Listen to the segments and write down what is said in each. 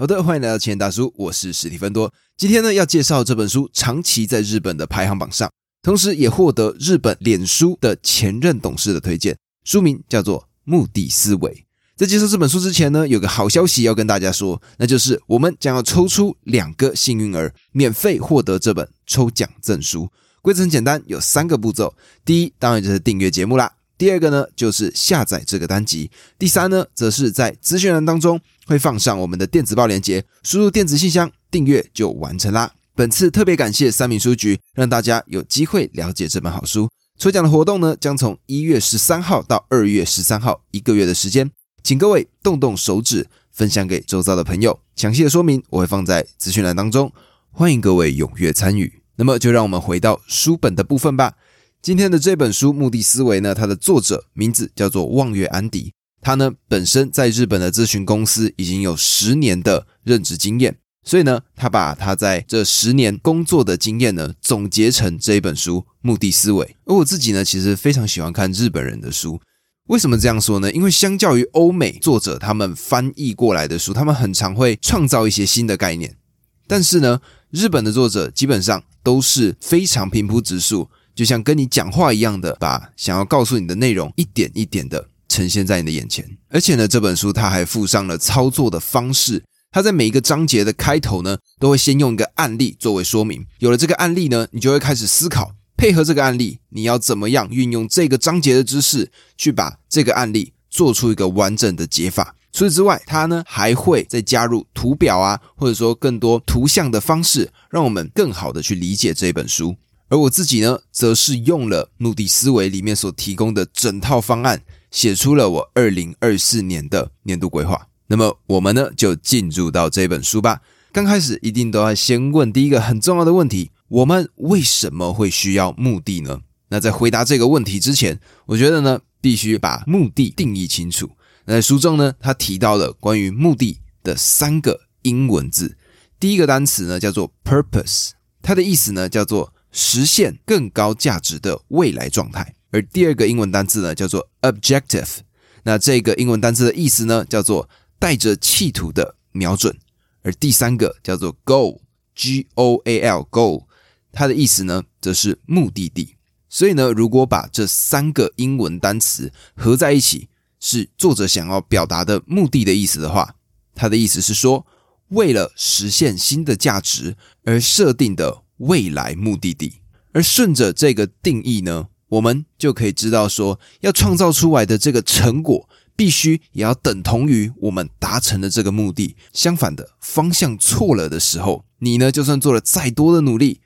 好的，欢迎来到前大叔，我是史蒂芬多。今天呢，要介绍这本书长期在日本的排行榜上，同时也获得日本脸书的前任董事的推荐。书名叫做《目的思维》。在介绍这本书之前呢，有个好消息要跟大家说，那就是我们将要抽出两个幸运儿，免费获得这本抽奖证书。规则很简单，有三个步骤。第一，当然就是订阅节目啦。第二个呢，就是下载这个单集。第三呢，则是在资讯栏当中会放上我们的电子报链接，输入电子信箱订阅就完成啦。本次特别感谢三明书局，让大家有机会了解这本好书。抽奖的活动呢，将从一月十三号到二月十三号一个月的时间，请各位动动手指分享给周遭的朋友。详细的说明我会放在资讯栏当中，欢迎各位踊跃参与。那么就让我们回到书本的部分吧。今天的这本书《目的思维》呢，它的作者名字叫做望月安迪。他呢本身在日本的咨询公司已经有十年的任职经验，所以呢，他把他在这十年工作的经验呢总结成这一本书《目的思维》。而我自己呢，其实非常喜欢看日本人的书。为什么这样说呢？因为相较于欧美作者他们翻译过来的书，他们很常会创造一些新的概念，但是呢，日本的作者基本上都是非常平铺直述。就像跟你讲话一样的，把想要告诉你的内容一点一点的呈现在你的眼前。而且呢，这本书它还附上了操作的方式。它在每一个章节的开头呢，都会先用一个案例作为说明。有了这个案例呢，你就会开始思考，配合这个案例，你要怎么样运用这个章节的知识，去把这个案例做出一个完整的解法。除此之外，它呢还会再加入图表啊，或者说更多图像的方式，让我们更好的去理解这本书。而我自己呢，则是用了目的思维里面所提供的整套方案，写出了我二零二四年的年度规划。那么，我们呢就进入到这本书吧。刚开始一定都要先问第一个很重要的问题：我们为什么会需要目的呢？那在回答这个问题之前，我觉得呢，必须把目的定义清楚。那在书中呢，他提到了关于目的的三个英文字，第一个单词呢叫做 purpose，它的意思呢叫做。实现更高价值的未来状态，而第二个英文单词呢叫做 objective，那这个英文单词的意思呢叫做带着企图的瞄准，而第三个叫做 goal，g o a l goal，它的意思呢则是目的地。所以呢，如果把这三个英文单词合在一起，是作者想要表达的目的的意思的话，它的意思是说，为了实现新的价值而设定的。未来目的地，而顺着这个定义呢，我们就可以知道说，要创造出来的这个成果，必须也要等同于我们达成的这个目的。相反的，方向错了的时候，你呢，就算做了再多的努力，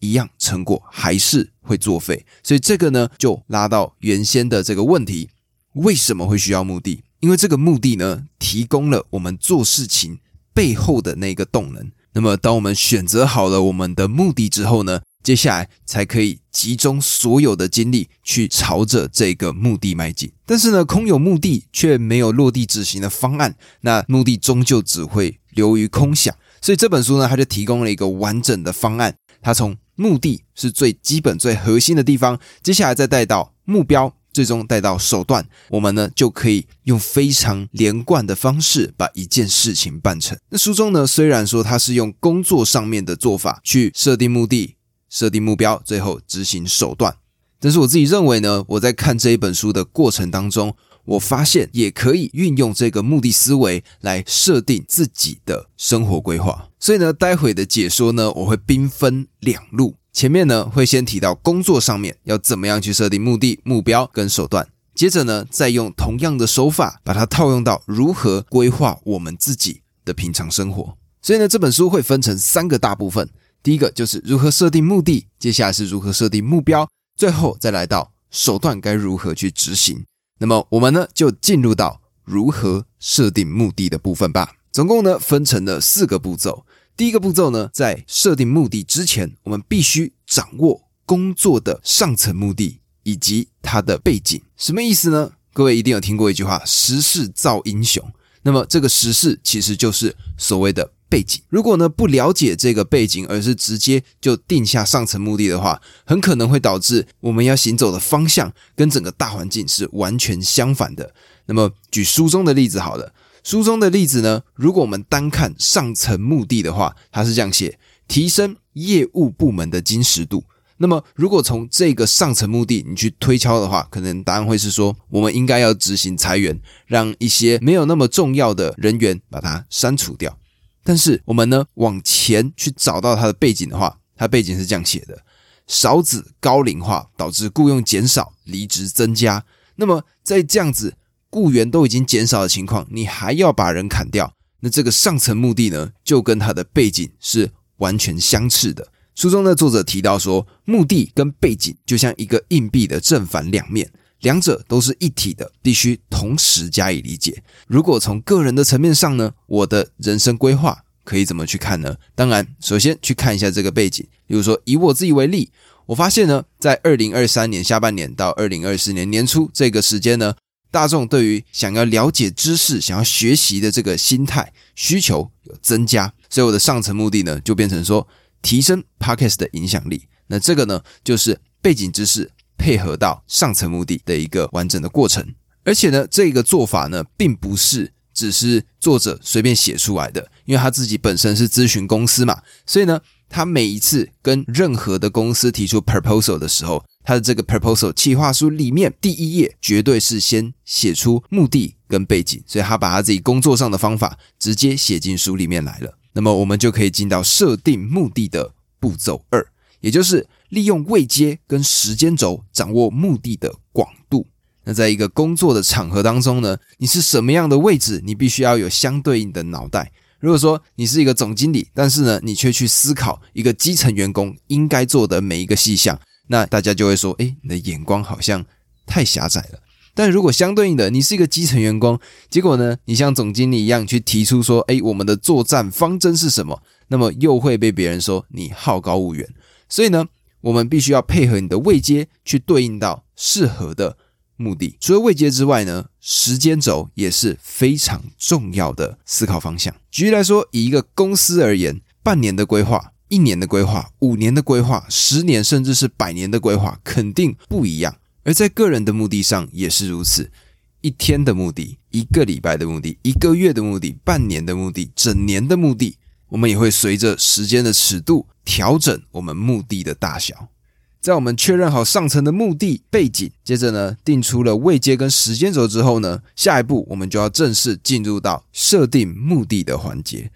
一样成果还是会作废。所以这个呢，就拉到原先的这个问题：为什么会需要目的？因为这个目的呢，提供了我们做事情背后的那个动能。那么，当我们选择好了我们的目的之后呢，接下来才可以集中所有的精力去朝着这个目的迈进。但是呢，空有目的却没有落地执行的方案，那目的终究只会流于空想。所以这本书呢，它就提供了一个完整的方案。它从目的是最基本、最核心的地方，接下来再带到目标。最终带到手段，我们呢就可以用非常连贯的方式把一件事情办成。那书中呢虽然说它是用工作上面的做法去设定目的、设定目标，最后执行手段，但是我自己认为呢，我在看这一本书的过程当中，我发现也可以运用这个目的思维来设定自己的生活规划。所以呢，待会的解说呢，我会兵分两路。前面呢会先提到工作上面要怎么样去设定目的、目标跟手段，接着呢再用同样的手法把它套用到如何规划我们自己的平常生活。所以呢这本书会分成三个大部分，第一个就是如何设定目的，接下来是如何设定目标，最后再来到手段该如何去执行。那么我们呢就进入到如何设定目的的部分吧。总共呢分成了四个步骤。第一个步骤呢，在设定目的之前，我们必须掌握工作的上层目的以及它的背景。什么意思呢？各位一定有听过一句话：“时势造英雄。”那么这个时势其实就是所谓的背景。如果呢不了解这个背景，而是直接就定下上层目的的话，很可能会导致我们要行走的方向跟整个大环境是完全相反的。那么举书中的例子好了。书中的例子呢，如果我们单看上层目的的话，它是这样写：提升业务部门的精实度。那么，如果从这个上层目的你去推敲的话，可能答案会是说，我们应该要执行裁员，让一些没有那么重要的人员把它删除掉。但是我们呢，往前去找到它的背景的话，它背景是这样写的：少子高龄化导致雇佣减少，离职增加。那么在这样子雇员都已经减少的情况，你还要把人砍掉，那这个上层目的呢，就跟它的背景是完全相斥的。书中的作者提到说，目的跟背景就像一个硬币的正反两面，两者都是一体的，必须同时加以理解。如果从个人的层面上呢，我的人生规划可以怎么去看呢？当然，首先去看一下这个背景。比如说，以我自己为例，我发现呢，在二零二三年下半年到二零二四年年初这个时间呢，大众对于想要了解知识、想要学习的这个心态需求有增加，所以我的上层目的呢，就变成说。提升 podcast 的影响力，那这个呢，就是背景知识配合到上层目的的一个完整的过程。而且呢，这个做法呢，并不是只是作者随便写出来的，因为他自己本身是咨询公司嘛，所以呢，他每一次跟任何的公司提出 proposal 的时候，他的这个 proposal 企划书里面第一页绝对是先写出目的跟背景，所以他把他自己工作上的方法直接写进书里面来了。那么我们就可以进到设定目的的步骤二，也就是利用位阶跟时间轴掌握目的的广度。那在一个工作的场合当中呢，你是什么样的位置，你必须要有相对应的脑袋。如果说你是一个总经理，但是呢，你却去思考一个基层员工应该做的每一个细项，那大家就会说：哎，你的眼光好像太狭窄了。但如果相对应的，你是一个基层员工，结果呢，你像总经理一样去提出说，哎，我们的作战方针是什么？那么又会被别人说你好高骛远。所以呢，我们必须要配合你的位阶去对应到适合的目的。除了位阶之外呢，时间轴也是非常重要的思考方向。举例来说，以一个公司而言，半年的规划、一年的规划、五年的规划、十年甚至是百年的规划，肯定不一样。而在个人的目的上也是如此，一天的目的、一个礼拜的目的、一个月的目的、半年的目的、整年的目的，我们也会随着时间的尺度调整我们目的的大小。在我们确认好上层的目的背景，接着呢定出了位阶跟时间轴之后呢，下一步我们就要正式进入到设定目的的环节。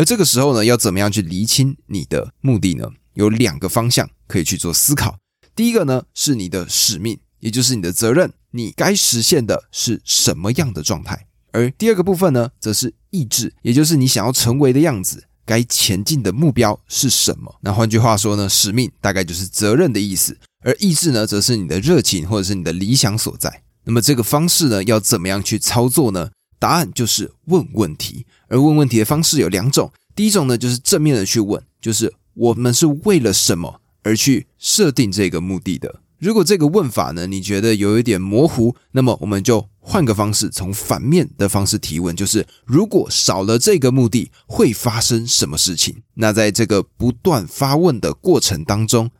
而这个时候呢，要怎么样去厘清你的目的呢？有两个方向可以去做思考。第一个呢是你的使命。也就是你的责任，你该实现的是什么样的状态？而第二个部分呢，则是意志，也就是你想要成为的样子，该前进的目标是什么？那换句话说呢，使命大概就是责任的意思，而意志呢，则是你的热情或者是你的理想所在。那么这个方式呢，要怎么样去操作呢？答案就是问问题，而问问题的方式有两种，第一种呢，就是正面的去问，就是我们是为了什么而去设定这个目的的。如果这个问法呢，你觉得有一点模糊，那么我们就换个方式，从反面的方式提问，就是如果少了这个目的，会发生什么事情？那在这个不断发问的过程当中，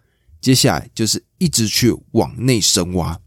接下来就是一直去往内深挖。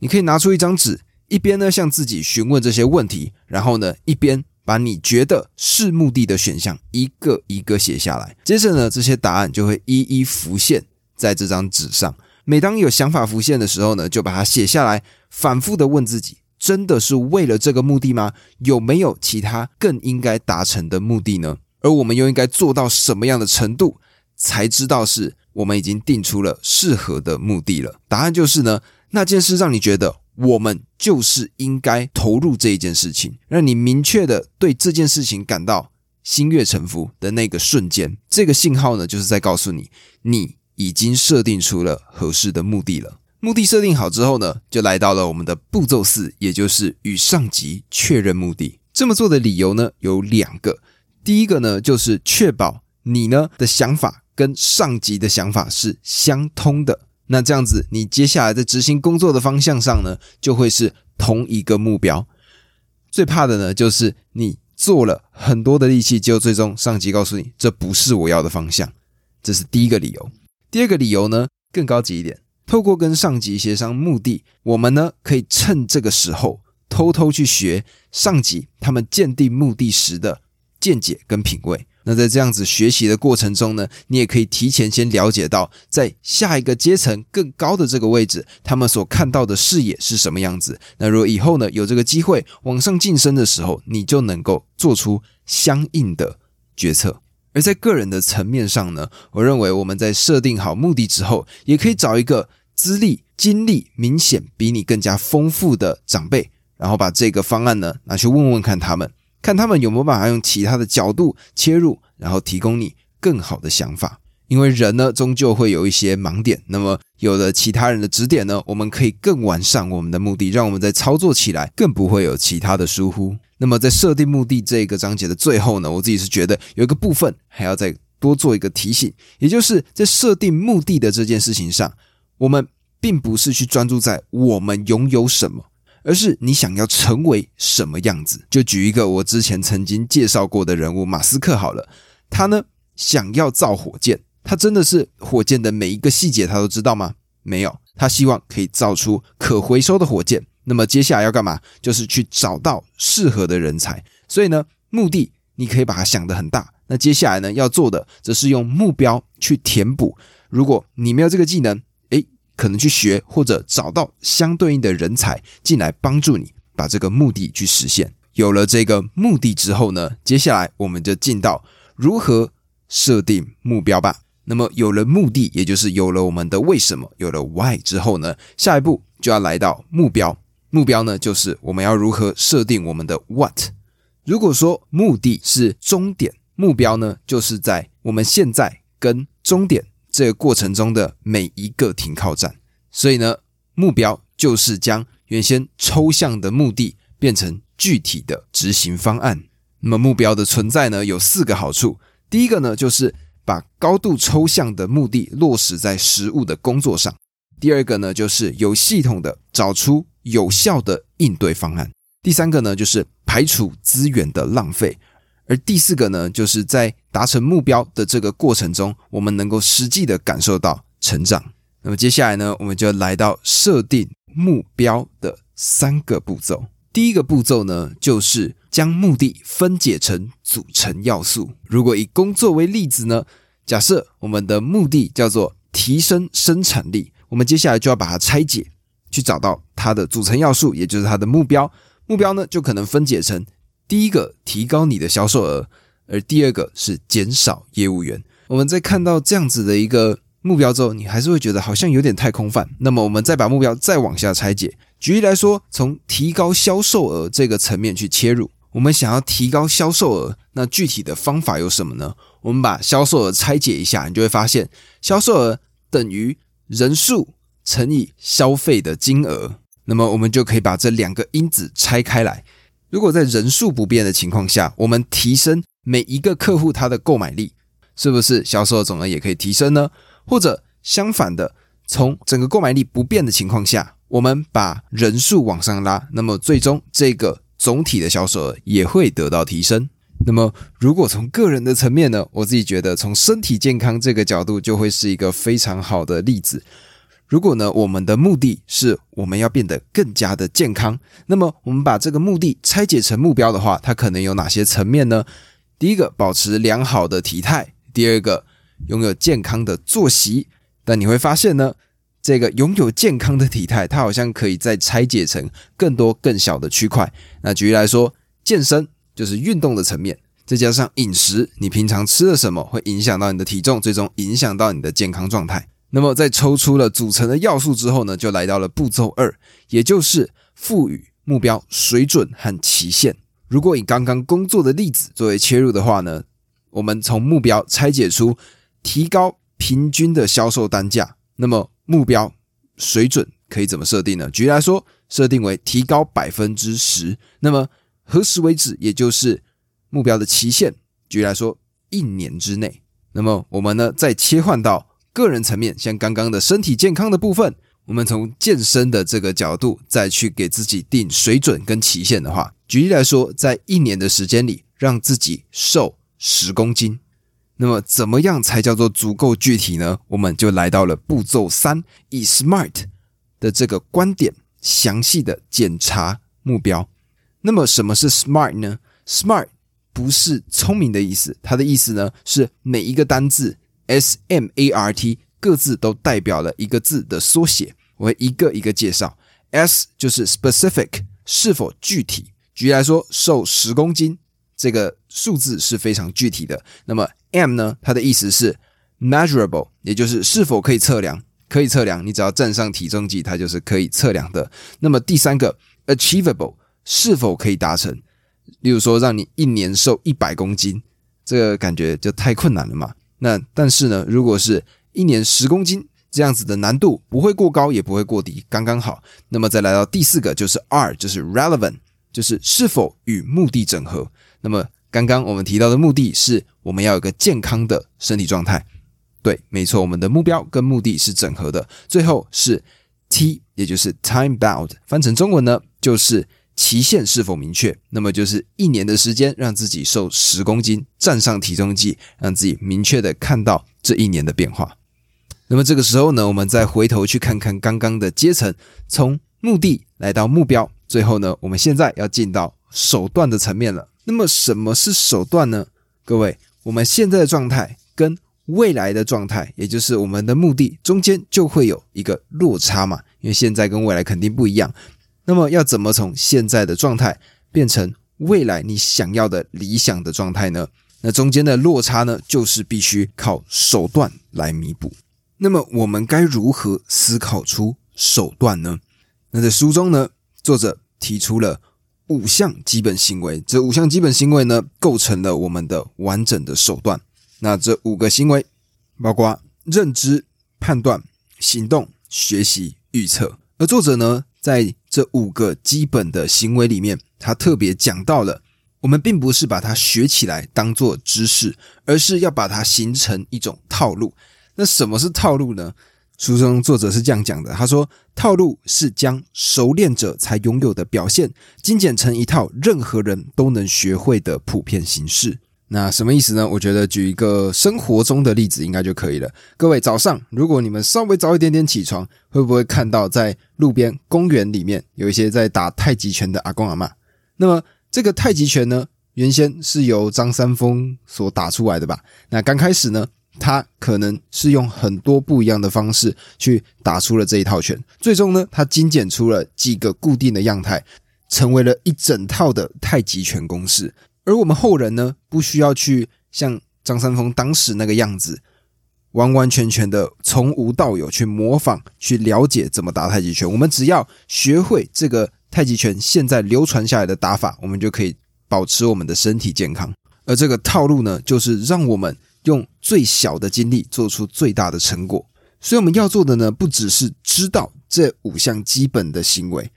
你可以拿出一张纸，一边呢向自己询问这些问题，然后呢一边把你觉得是目的的选项一个一个写下来。接着呢，这些答案就会一一浮现在这张纸上。每当有想法浮现的时候呢，就把它写下来，反复的问自己：真的是为了这个目的吗？有没有其他更应该达成的目的呢？而我们又应该做到什么样的程度，才知道是我们已经定出了适合的目的了？答案就是呢，那件事让你觉得我们就是应该投入这一件事情，让你明确的对这件事情感到心悦诚服的那个瞬间，这个信号呢，就是在告诉你你。已经设定出了合适的目的了。目的设定好之后呢，就来到了我们的步骤四，也就是与上级确认目的。这么做的理由呢有两个。第一个呢，就是确保你呢的想法跟上级的想法是相通的。那这样子，你接下来在执行工作的方向上呢，就会是同一个目标。最怕的呢，就是你做了很多的力气，结果最终上级告诉你这不是我要的方向。这是第一个理由。第二个理由呢，更高级一点。透过跟上级协商目的，我们呢可以趁这个时候偷偷去学上级他们鉴定目的时的见解跟品味。那在这样子学习的过程中呢，你也可以提前先了解到，在下一个阶层更高的这个位置，他们所看到的视野是什么样子。那如果以后呢有这个机会往上晋升的时候，你就能够做出相应的决策。而在个人的层面上呢，我认为我们在设定好目的之后，也可以找一个资历、经历明显比你更加丰富的长辈，然后把这个方案呢拿去问问看他们。看他们有没有办法用其他的角度切入，然后提供你更好的想法。因为人呢，终究会有一些盲点。那么有了其他人的指点呢，我们可以更完善我们的目的，让我们在操作起来更不会有其他的疏忽。那么在设定目的这个章节的最后呢，我自己是觉得有一个部分还要再多做一个提醒，也就是在设定目的的这件事情上，我们并不是去专注在我们拥有什么。而是你想要成为什么样子？就举一个我之前曾经介绍过的人物马斯克好了，他呢想要造火箭，他真的是火箭的每一个细节他都知道吗？没有，他希望可以造出可回收的火箭。那么接下来要干嘛？就是去找到适合的人才。所以呢，目的你可以把它想得很大。那接下来呢要做的，则是用目标去填补。如果你没有这个技能，可能去学或者找到相对应的人才进来帮助你把这个目的去实现。有了这个目的之后呢，接下来我们就进到如何设定目标吧。那么有了目的，也就是有了我们的为什么，有了 why 之后呢，下一步就要来到目标。目标呢，就是我们要如何设定我们的 what。如果说目的是终点，目标呢，就是在我们现在跟终点。这个过程中的每一个停靠站，所以呢，目标就是将原先抽象的目的变成具体的执行方案。那么目标的存在呢，有四个好处。第一个呢，就是把高度抽象的目的落实在实物的工作上；第二个呢，就是有系统的找出有效的应对方案；第三个呢，就是排除资源的浪费。而第四个呢，就是在达成目标的这个过程中，我们能够实际的感受到成长。那么接下来呢，我们就来到设定目标的三个步骤。第一个步骤呢，就是将目的分解成组成要素。如果以工作为例子呢，假设我们的目的叫做提升生产力，我们接下来就要把它拆解，去找到它的组成要素，也就是它的目标。目标呢，就可能分解成。第一个提高你的销售额，而第二个是减少业务员。我们在看到这样子的一个目标之后，你还是会觉得好像有点太空泛。那么我们再把目标再往下拆解，举例来说，从提高销售额这个层面去切入，我们想要提高销售额，那具体的方法有什么呢？我们把销售额拆解一下，你就会发现，销售额等于人数乘以消费的金额。那么我们就可以把这两个因子拆开来。如果在人数不变的情况下，我们提升每一个客户他的购买力，是不是销售总额也可以提升呢？或者相反的，从整个购买力不变的情况下，我们把人数往上拉，那么最终这个总体的销售额也会得到提升。那么如果从个人的层面呢，我自己觉得从身体健康这个角度就会是一个非常好的例子。如果呢，我们的目的是我们要变得更加的健康，那么我们把这个目的拆解成目标的话，它可能有哪些层面呢？第一个，保持良好的体态；第二个，拥有健康的作息。但你会发现呢，这个拥有健康的体态，它好像可以再拆解成更多更小的区块。那举例来说，健身就是运动的层面，再加上饮食，你平常吃了什么会影响到你的体重，最终影响到你的健康状态。那么，在抽出了组成的要素之后呢，就来到了步骤二，也就是赋予目标水准和期限。如果以刚刚工作的例子作为切入的话呢，我们从目标拆解出提高平均的销售单价。那么目标水准可以怎么设定呢？举例来说，设定为提高百分之十。那么何时为止？也就是目标的期限。举例来说，一年之内。那么我们呢，再切换到。个人层面，像刚刚的身体健康的部分，我们从健身的这个角度再去给自己定水准跟期限的话，举例来说，在一年的时间里让自己瘦十公斤，那么怎么样才叫做足够具体呢？我们就来到了步骤三，以 SMART 的这个观点，详细的检查目标。那么什么是 SMART 呢？SMART 不是聪明的意思，它的意思呢是每一个单字 S M A R T 各自都代表了一个字的缩写，我会一个一个介绍。S 就是 specific，是否具体？举例来说，瘦十公斤这个数字是非常具体的。那么 M 呢？它的意思是 measurable，也就是是否可以测量，可以测量。你只要站上体重计，它就是可以测量的。那么第三个 achievable，是否可以达成？例如说，让你一年瘦一百公斤，这个感觉就太困难了嘛。那但是呢，如果是一年十公斤这样子的难度，不会过高，也不会过低，刚刚好。那么再来到第四个，就是 R，就是 relevant，就是是否与目的整合。那么刚刚我们提到的目的是，我们要有个健康的身体状态。对，没错，我们的目标跟目的是整合的。最后是 T，也就是 time bound，翻成中文呢，就是期限是否明确。那么就是一年的时间，让自己瘦十公斤，站上体重计，让自己明确的看到这一年的变化。那么这个时候呢，我们再回头去看看刚刚的阶层，从目的来到目标，最后呢，我们现在要进到手段的层面了。那么什么是手段呢？各位，我们现在的状态跟未来的状态，也就是我们的目的中间就会有一个落差嘛，因为现在跟未来肯定不一样。那么要怎么从现在的状态变成未来你想要的理想的状态呢？那中间的落差呢，就是必须靠手段来弥补。那么我们该如何思考出手段呢？那在书中呢，作者提出了五项基本行为，这五项基本行为呢，构成了我们的完整的手段。那这五个行为包括认知、判断、行动、学习、预测。而作者呢，在这五个基本的行为里面，他特别讲到了，我们并不是把它学起来当做知识，而是要把它形成一种套路。那什么是套路呢？书中作者是这样讲的，他说：“套路是将熟练者才拥有的表现精简成一套任何人都能学会的普遍形式。”那什么意思呢？我觉得举一个生活中的例子应该就可以了。各位早上，如果你们稍微早一点点起床，会不会看到在路边公园里面有一些在打太极拳的阿公阿妈？那么这个太极拳呢，原先是由张三丰所打出来的吧？那刚开始呢，他可能是用很多不一样的方式去打出了这一套拳，最终呢，他精简出了几个固定的样态，成为了一整套的太极拳公式。而我们后人呢，不需要去像张三丰当时那个样子，完完全全的从无到有去模仿、去了解怎么打太极拳。我们只要学会这个太极拳现在流传下来的打法，我们就可以保持我们的身体健康。而这个套路呢，就是让我们用最小的精力做出最大的成果。所以我们要做的呢，不只是知道这五项基本的行为。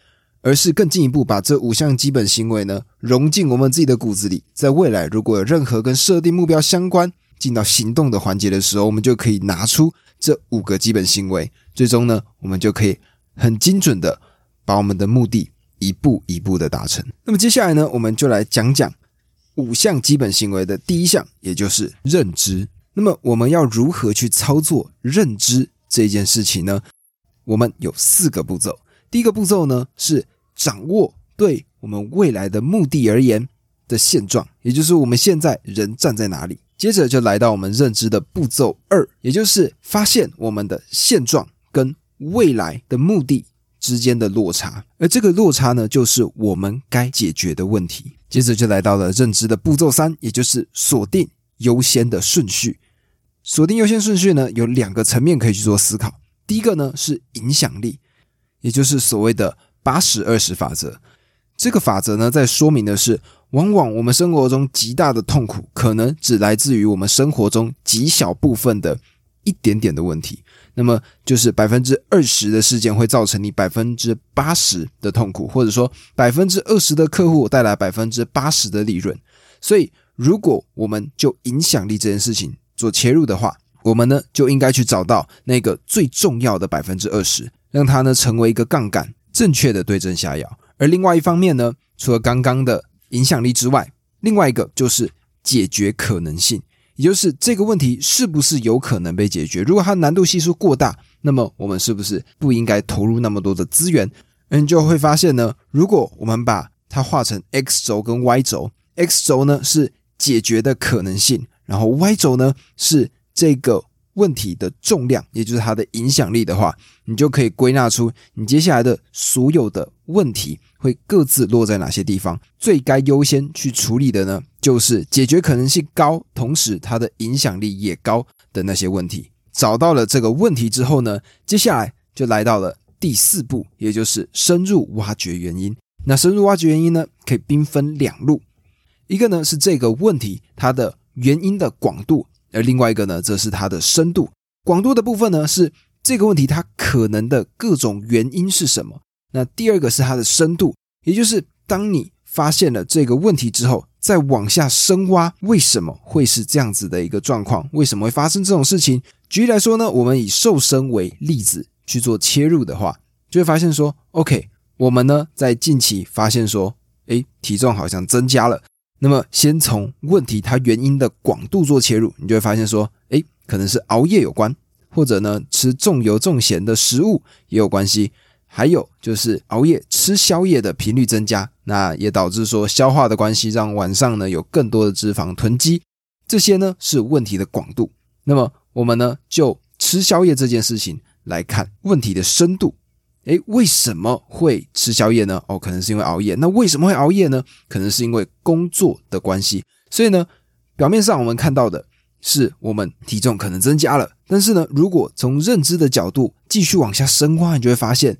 而是更进一步把这五项基本行为呢融进我们自己的骨子里，在未来如果有任何跟设定目标相关、进到行动的环节的时候，我们就可以拿出这五个基本行为，最终呢，我们就可以很精准的把我们的目的一步一步的达成。那么接下来呢，我们就来讲讲五项基本行为的第一项，也就是认知。那么我们要如何去操作认知这件事情呢？我们有四个步骤。第一个步骤呢是。掌握对我们未来的目的而言的现状，也就是我们现在人站在哪里。接着就来到我们认知的步骤二，也就是发现我们的现状跟未来的目的之间的落差，而这个落差呢，就是我们该解决的问题。接着就来到了认知的步骤三，也就是锁定优先的顺序。锁定优先顺序呢，有两个层面可以去做思考。第一个呢是影响力，也就是所谓的。八十二十法则，这个法则呢，在说明的是，往往我们生活中极大的痛苦，可能只来自于我们生活中极小部分的一点点的问题。那么，就是百分之二十的事件会造成你百分之八十的痛苦，或者说百分之二十的客户带来百分之八十的利润。所以，如果我们就影响力这件事情做切入的话，我们呢就应该去找到那个最重要的百分之二十，让它呢成为一个杠杆。正确的对症下药，而另外一方面呢，除了刚刚的影响力之外，另外一个就是解决可能性，也就是这个问题是不是有可能被解决？如果它难度系数过大，那么我们是不是不应该投入那么多的资源？嗯就会发现呢，如果我们把它画成 x 轴跟 y 轴，x 轴呢是解决的可能性，然后 y 轴呢是这个问题的重量，也就是它的影响力的话，你就可以归纳出你接下来的所有的问题会各自落在哪些地方。最该优先去处理的呢，就是解决可能性高，同时它的影响力也高的那些问题。找到了这个问题之后呢，接下来就来到了第四步，也就是深入挖掘原因。那深入挖掘原因呢，可以兵分两路，一个呢是这个问题它的原因的广度，而另外一个呢则是它的深度。广度的部分呢是这个问题它可能的各种原因是什么。那第二个是它的深度，也就是当你发现了这个问题之后，再往下深挖，为什么会是这样子的一个状况？为什么会发生这种事情？举例来说呢，我们以瘦身为例子去做切入的话，就会发现说，OK。我们呢，在近期发现说，诶，体重好像增加了。那么，先从问题它原因的广度做切入，你就会发现说，诶，可能是熬夜有关，或者呢，吃重油重咸的食物也有关系。还有就是熬夜吃宵夜的频率增加，那也导致说消化的关系，让晚上呢有更多的脂肪囤积。这些呢是问题的广度。那么，我们呢就吃宵夜这件事情来看问题的深度。诶，为什么会吃宵夜呢？哦，可能是因为熬夜。那为什么会熬夜呢？可能是因为工作的关系。所以呢，表面上我们看到的是我们体重可能增加了，但是呢，如果从认知的角度继续往下深挖，你就会发现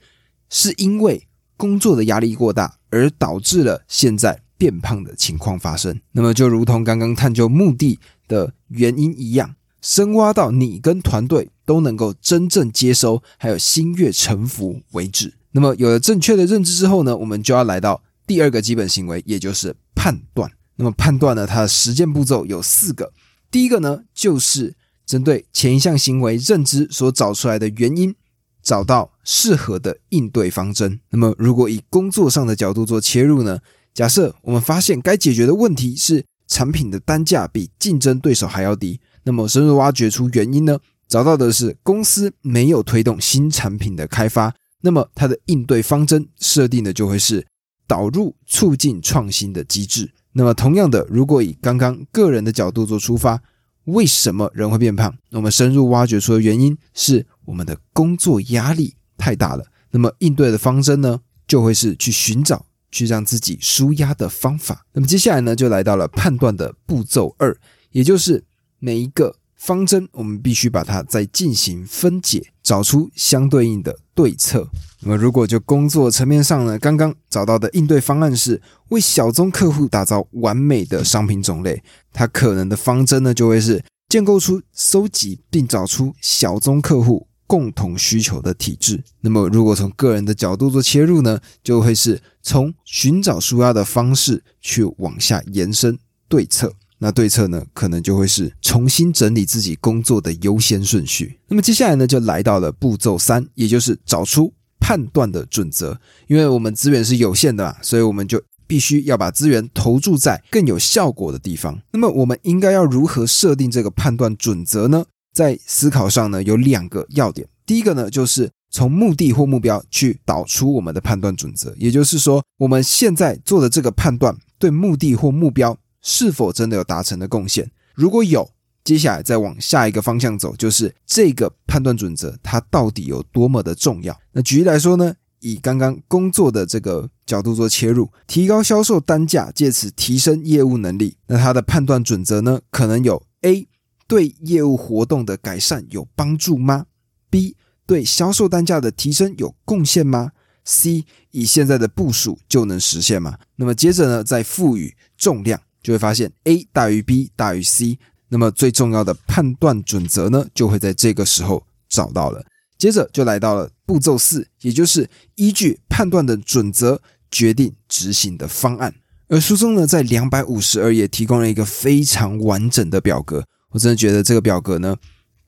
是因为工作的压力过大而导致了现在变胖的情况发生。那么，就如同刚刚探究目的的原因一样。深挖到你跟团队都能够真正接收，还有心悦诚服为止。那么有了正确的认知之后呢，我们就要来到第二个基本行为，也就是判断。那么判断呢，它的实践步骤有四个。第一个呢，就是针对前一项行为认知所找出来的原因，找到适合的应对方针。那么如果以工作上的角度做切入呢，假设我们发现该解决的问题是产品的单价比竞争对手还要低。那么深入挖掘出原因呢？找到的是公司没有推动新产品的开发，那么它的应对方针设定的就会是导入促进创新的机制。那么同样的，如果以刚刚个人的角度做出发，为什么人会变胖？那么深入挖掘出的原因是我们的工作压力太大了。那么应对的方针呢，就会是去寻找去让自己舒压的方法。那么接下来呢，就来到了判断的步骤二，也就是。每一个方针，我们必须把它再进行分解，找出相对应的对策。那么，如果就工作层面上呢，刚刚找到的应对方案是为小宗客户打造完美的商品种类，它可能的方针呢，就会是建构出、搜集并找出小宗客户共同需求的体制。那么，如果从个人的角度做切入呢，就会是从寻找舒压的方式去往下延伸对策。那对策呢，可能就会是重新整理自己工作的优先顺序。那么接下来呢，就来到了步骤三，也就是找出判断的准则。因为我们资源是有限的，所以我们就必须要把资源投注在更有效果的地方。那么我们应该要如何设定这个判断准则呢？在思考上呢，有两个要点。第一个呢，就是从目的或目标去导出我们的判断准则，也就是说，我们现在做的这个判断对目的或目标。是否真的有达成的贡献？如果有，接下来再往下一个方向走，就是这个判断准则它到底有多么的重要？那举例来说呢，以刚刚工作的这个角度做切入，提高销售单价，借此提升业务能力。那它的判断准则呢，可能有：A 对业务活动的改善有帮助吗？B 对销售单价的提升有贡献吗？C 以现在的部署就能实现吗？那么接着呢，再赋予重量。就会发现 A 大于 B 大于 C，那么最重要的判断准则呢，就会在这个时候找到了。接着就来到了步骤四，也就是依据判断的准则决定执行的方案。而书中呢，在两百五十二页提供了一个非常完整的表格，我真的觉得这个表格呢，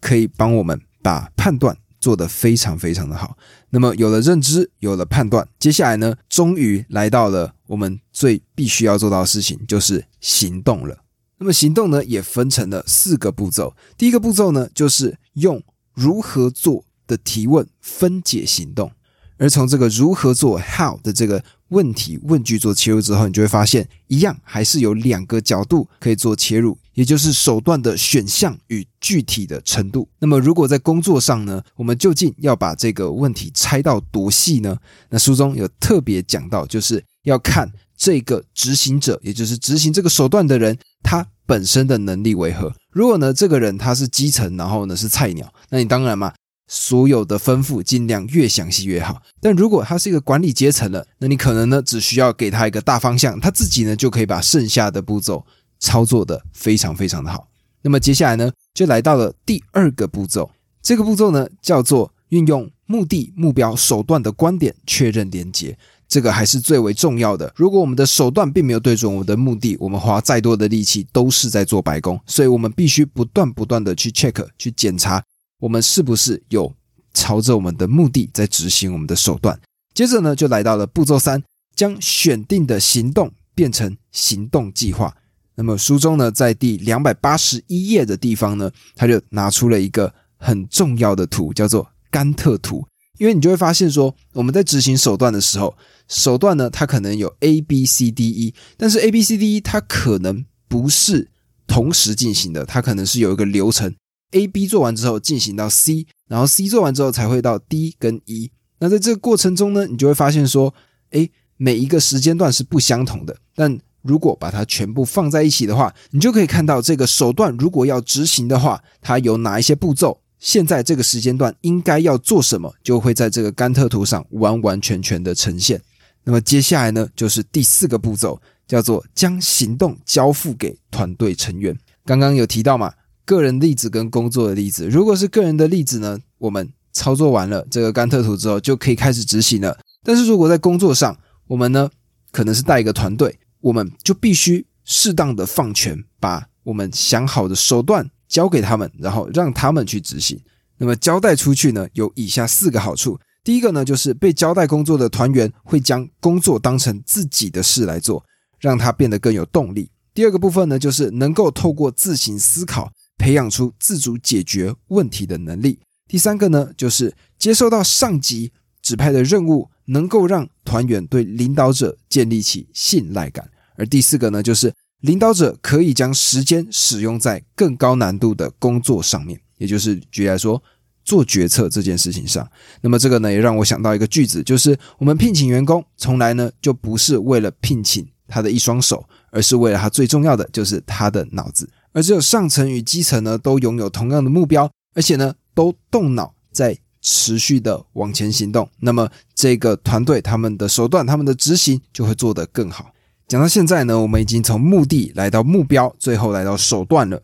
可以帮我们把判断。做得非常非常的好。那么有了认知，有了判断，接下来呢，终于来到了我们最必须要做到的事情，就是行动了。那么行动呢，也分成了四个步骤。第一个步骤呢，就是用如何做的提问分解行动。而从这个如何做 how 的这个问题问句做切入之后，你就会发现，一样还是有两个角度可以做切入，也就是手段的选项与具体的程度。那么，如果在工作上呢，我们究竟要把这个问题拆到多细呢？那书中有特别讲到，就是要看这个执行者，也就是执行这个手段的人，他本身的能力为何。如果呢，这个人他是基层，然后呢是菜鸟，那你当然嘛。所有的吩咐尽量越详细越好，但如果他是一个管理阶层了，那你可能呢只需要给他一个大方向，他自己呢就可以把剩下的步骤操作的非常非常的好。那么接下来呢就来到了第二个步骤，这个步骤呢叫做运用目的、目标、手段的观点确认连接，这个还是最为重要的。如果我们的手段并没有对准我们的目的，我们花再多的力气都是在做白工，所以我们必须不断不断的去 check 去检查。我们是不是有朝着我们的目的在执行我们的手段？接着呢，就来到了步骤三，将选定的行动变成行动计划。那么书中呢，在第两百八十一页的地方呢，他就拿出了一个很重要的图，叫做甘特图。因为你就会发现说，我们在执行手段的时候，手段呢，它可能有 A、B、C、D、E，但是 A、B、C、D、E 它可能不是同时进行的，它可能是有一个流程。A、B 做完之后进行到 C，然后 C 做完之后才会到 D 跟 E。那在这个过程中呢，你就会发现说，诶，每一个时间段是不相同的。但如果把它全部放在一起的话，你就可以看到这个手段如果要执行的话，它有哪一些步骤。现在这个时间段应该要做什么，就会在这个甘特图上完完全全的呈现。那么接下来呢，就是第四个步骤，叫做将行动交付给团队成员。刚刚有提到嘛？个人例子跟工作的例子，如果是个人的例子呢，我们操作完了这个甘特图之后，就可以开始执行了。但是如果在工作上，我们呢可能是带一个团队，我们就必须适当的放权，把我们想好的手段交给他们，然后让他们去执行。那么交代出去呢，有以下四个好处。第一个呢，就是被交代工作的团员会将工作当成自己的事来做，让他变得更有动力。第二个部分呢，就是能够透过自行思考。培养出自主解决问题的能力。第三个呢，就是接受到上级指派的任务，能够让团员对领导者建立起信赖感。而第四个呢，就是领导者可以将时间使用在更高难度的工作上面，也就是举例来说，做决策这件事情上。那么这个呢，也让我想到一个句子，就是我们聘请员工，从来呢就不是为了聘请他的一双手，而是为了他最重要的就是他的脑子。而只有上层与基层呢，都拥有同样的目标，而且呢，都动脑在持续的往前行动。那么，这个团队他们的手段、他们的执行就会做得更好。讲到现在呢，我们已经从目的来到目标，最后来到手段了，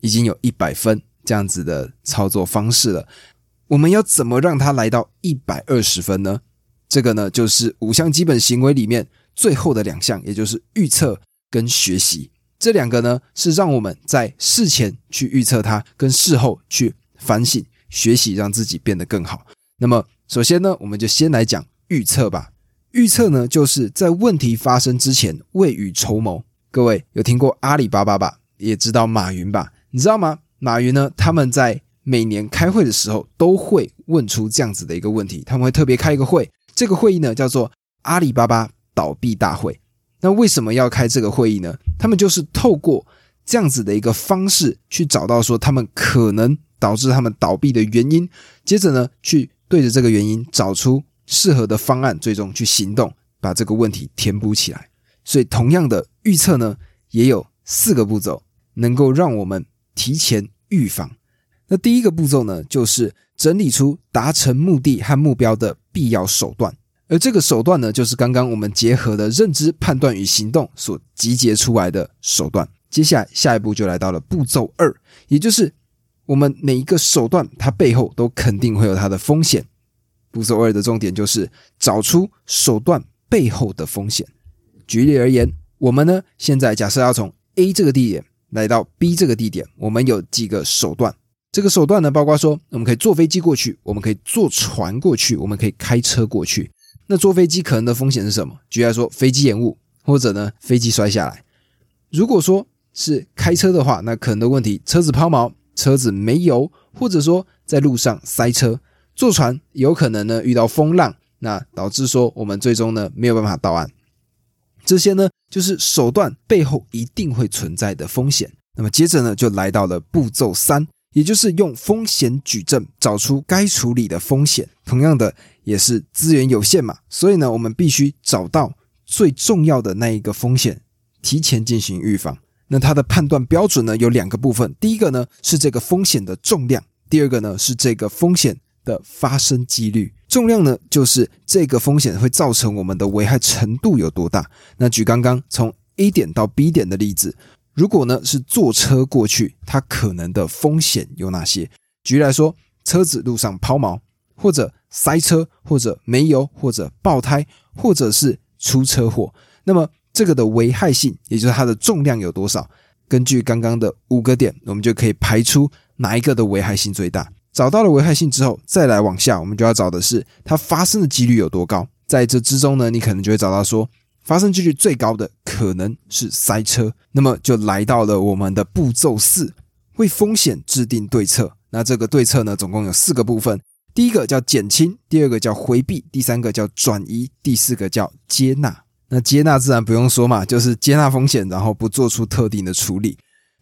已经有一百分这样子的操作方式了。我们要怎么让它来到一百二十分呢？这个呢，就是五项基本行为里面最后的两项，也就是预测跟学习。这两个呢，是让我们在事前去预测它，跟事后去反省学习，让自己变得更好。那么，首先呢，我们就先来讲预测吧。预测呢，就是在问题发生之前未雨绸缪。各位有听过阿里巴巴吧？也知道马云吧？你知道吗？马云呢，他们在每年开会的时候都会问出这样子的一个问题，他们会特别开一个会，这个会议呢叫做阿里巴巴倒闭大会。那为什么要开这个会议呢？他们就是透过这样子的一个方式去找到说他们可能导致他们倒闭的原因，接着呢去对着这个原因找出适合的方案，最终去行动，把这个问题填补起来。所以，同样的预测呢，也有四个步骤，能够让我们提前预防。那第一个步骤呢，就是整理出达成目的和目标的必要手段。而这个手段呢，就是刚刚我们结合的认知、判断与行动所集结出来的手段。接下来，下一步就来到了步骤二，也就是我们每一个手段，它背后都肯定会有它的风险。步骤二的重点就是找出手段背后的风险。举例而言，我们呢现在假设要从 A 这个地点来到 B 这个地点，我们有几个手段。这个手段呢，包括说我们可以坐飞机过去，我们可以坐船过去，我们可以开车过去。那坐飞机可能的风险是什么？举例来说，飞机延误，或者呢飞机摔下来。如果说是开车的话，那可能的问题，车子抛锚，车子没油，或者说在路上塞车。坐船有可能呢遇到风浪，那导致说我们最终呢没有办法到岸。这些呢就是手段背后一定会存在的风险。那么接着呢就来到了步骤三，也就是用风险矩阵找出该处理的风险。同样的也是资源有限嘛，所以呢我们必须找到最重要的那一个风险，提前进行预防。那它的判断标准呢有两个部分，第一个呢是这个风险的重量，第二个呢是这个风险的发生几率。重量呢就是这个风险会造成我们的危害程度有多大。那举刚刚从 A 点到 B 点的例子，如果呢是坐车过去，它可能的风险有哪些？举例来说，车子路上抛锚，或者塞车，或者没油，或者爆胎，或者是出车祸，那么。这个的危害性，也就是它的重量有多少？根据刚刚的五个点，我们就可以排出哪一个的危害性最大。找到了危害性之后，再来往下，我们就要找的是它发生的几率有多高。在这之中呢，你可能就会找到说，发生几率最高的可能是塞车。那么就来到了我们的步骤四，为风险制定对策。那这个对策呢，总共有四个部分：第一个叫减轻，第二个叫回避，第三个叫转移，第四个叫接纳。那接纳自然不用说嘛，就是接纳风险，然后不做出特定的处理。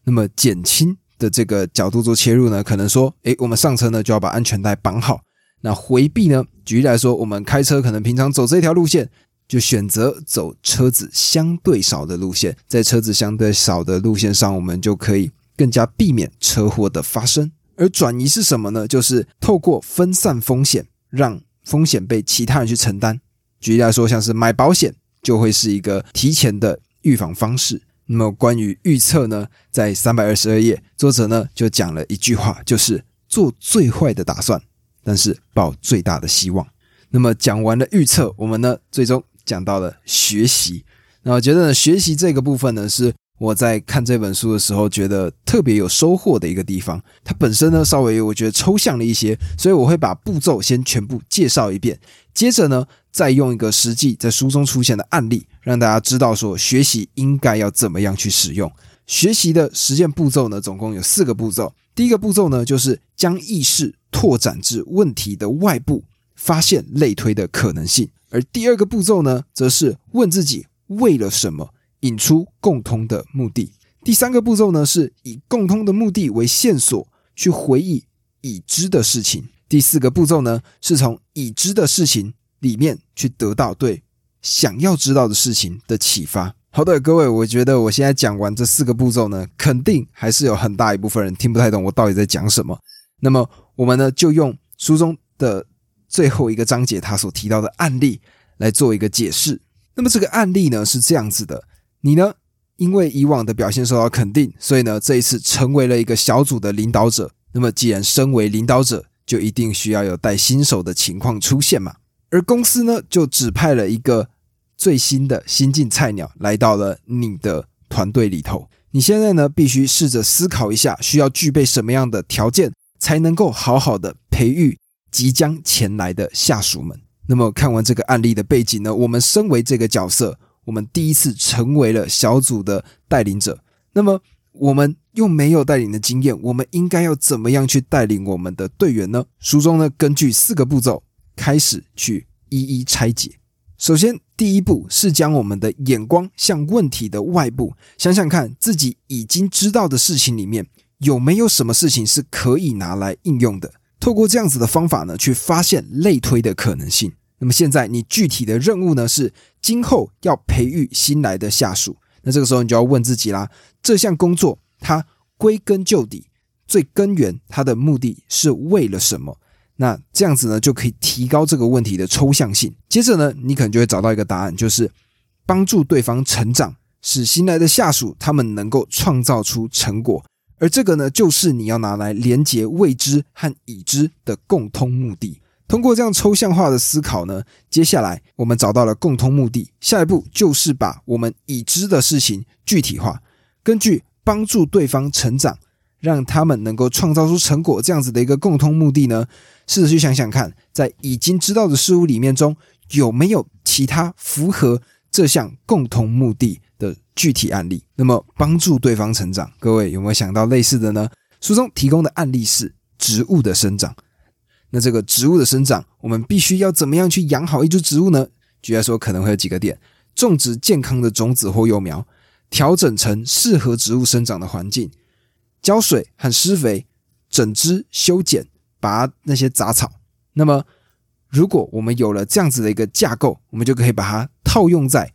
那么减轻的这个角度做切入呢，可能说，诶，我们上车呢就要把安全带绑好。那回避呢，举例来说，我们开车可能平常走这条路线，就选择走车子相对少的路线，在车子相对少的路线上，我们就可以更加避免车祸的发生。而转移是什么呢？就是透过分散风险，让风险被其他人去承担。举例来说，像是买保险。就会是一个提前的预防方式。那么关于预测呢，在三百二十二页，作者呢就讲了一句话，就是做最坏的打算，但是抱最大的希望。那么讲完了预测，我们呢最终讲到了学习。那我觉得呢，学习这个部分呢是。我在看这本书的时候，觉得特别有收获的一个地方，它本身呢稍微我觉得抽象了一些，所以我会把步骤先全部介绍一遍，接着呢再用一个实际在书中出现的案例，让大家知道说学习应该要怎么样去使用。学习的实践步骤呢，总共有四个步骤。第一个步骤呢，就是将意识拓展至问题的外部，发现类推的可能性；而第二个步骤呢，则是问自己为了什么。引出共通的目的。第三个步骤呢，是以共通的目的为线索去回忆已知的事情。第四个步骤呢，是从已知的事情里面去得到对想要知道的事情的启发。好的，各位，我觉得我现在讲完这四个步骤呢，肯定还是有很大一部分人听不太懂我到底在讲什么。那么，我们呢就用书中的最后一个章节他所提到的案例来做一个解释。那么这个案例呢是这样子的。你呢？因为以往的表现受到肯定，所以呢，这一次成为了一个小组的领导者。那么，既然身为领导者，就一定需要有带新手的情况出现嘛。而公司呢，就指派了一个最新的新进菜鸟来到了你的团队里头。你现在呢，必须试着思考一下，需要具备什么样的条件，才能够好好的培育即将前来的下属们。那么，看完这个案例的背景呢，我们身为这个角色。我们第一次成为了小组的带领者，那么我们又没有带领的经验，我们应该要怎么样去带领我们的队员呢？书中呢，根据四个步骤开始去一一拆解。首先，第一步是将我们的眼光向问题的外部，想想看自己已经知道的事情里面有没有什么事情是可以拿来应用的。透过这样子的方法呢，去发现类推的可能性。那么现在你具体的任务呢是今后要培育新来的下属。那这个时候你就要问自己啦，这项工作它归根究底最根源它的目的是为了什么？那这样子呢就可以提高这个问题的抽象性。接着呢，你可能就会找到一个答案，就是帮助对方成长，使新来的下属他们能够创造出成果。而这个呢，就是你要拿来连接未知和已知的共通目的。通过这样抽象化的思考呢，接下来我们找到了共通目的。下一步就是把我们已知的事情具体化，根据帮助对方成长，让他们能够创造出成果这样子的一个共通目的呢，试着去想想看，在已经知道的事物里面中有没有其他符合这项共同目的的具体案例。那么帮助对方成长，各位有没有想到类似的呢？书中提供的案例是植物的生长。那这个植物的生长，我们必须要怎么样去养好一株植物呢？举例来说，可能会有几个点：种植健康的种子或幼苗，调整成适合植物生长的环境，浇水和施肥，整枝修剪，拔那些杂草。那么，如果我们有了这样子的一个架构，我们就可以把它套用在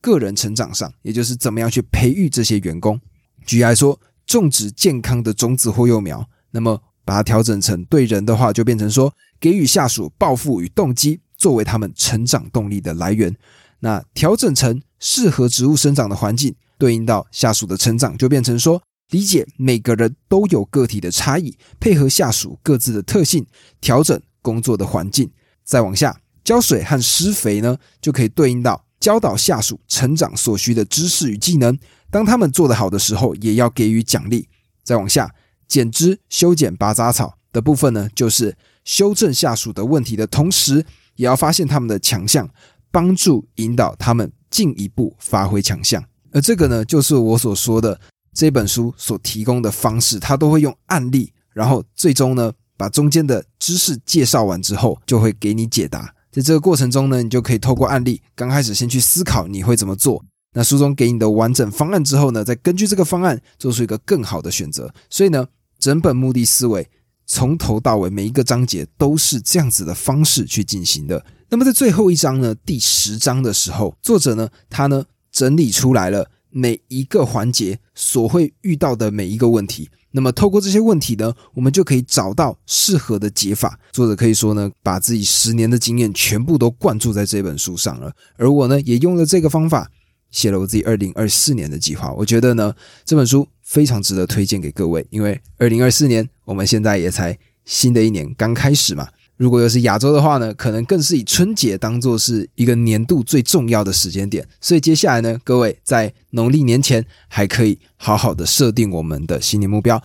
个人成长上，也就是怎么样去培育这些员工。举例来说，种植健康的种子或幼苗，那么。把它调整成对人的话，就变成说给予下属抱负与动机，作为他们成长动力的来源。那调整成适合植物生长的环境，对应到下属的成长，就变成说理解每个人都有个体的差异，配合下属各自的特性，调整工作的环境。再往下，浇水和施肥呢，就可以对应到教导下属成长所需的知识与技能。当他们做得好的时候，也要给予奖励。再往下。剪枝、修剪、拔杂草的部分呢，就是修正下属的问题的同时，也要发现他们的强项，帮助引导他们进一步发挥强项。而这个呢，就是我所说的这本书所提供的方式，它都会用案例，然后最终呢，把中间的知识介绍完之后，就会给你解答。在这个过程中呢，你就可以透过案例，刚开始先去思考你会怎么做。那书中给你的完整方案之后呢，再根据这个方案做出一个更好的选择。所以呢。整本目的思维从头到尾每一个章节都是这样子的方式去进行的。那么在最后一章呢，第十章的时候，作者呢他呢整理出来了每一个环节所会遇到的每一个问题。那么透过这些问题呢，我们就可以找到适合的解法。作者可以说呢，把自己十年的经验全部都灌注在这本书上了。而我呢，也用了这个方法。写了我自己二零二四年的计划，我觉得呢这本书非常值得推荐给各位，因为二零二四年我们现在也才新的一年刚开始嘛。如果又是亚洲的话呢，可能更是以春节当做是一个年度最重要的时间点。所以接下来呢，各位在农历年前还可以好好的设定我们的新年目标。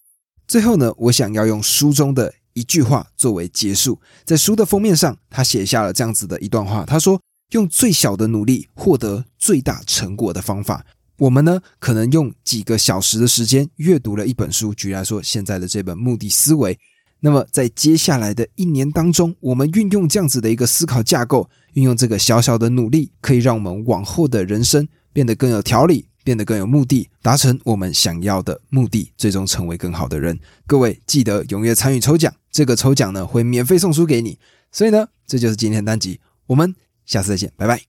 最后呢，我想要用书中的一句话作为结束，在书的封面上，他写下了这样子的一段话，他说。用最小的努力获得最大成果的方法，我们呢可能用几个小时的时间阅读了一本书。举例来说，现在的这本《目的思维》，那么在接下来的一年当中，我们运用这样子的一个思考架构，运用这个小小的努力，可以让我们往后的人生变得更有条理，变得更有目的，达成我们想要的目的，最终成为更好的人。各位记得踊跃参与抽奖，这个抽奖呢会免费送书给你。所以呢，这就是今天的单集，我们。下次再见，拜拜。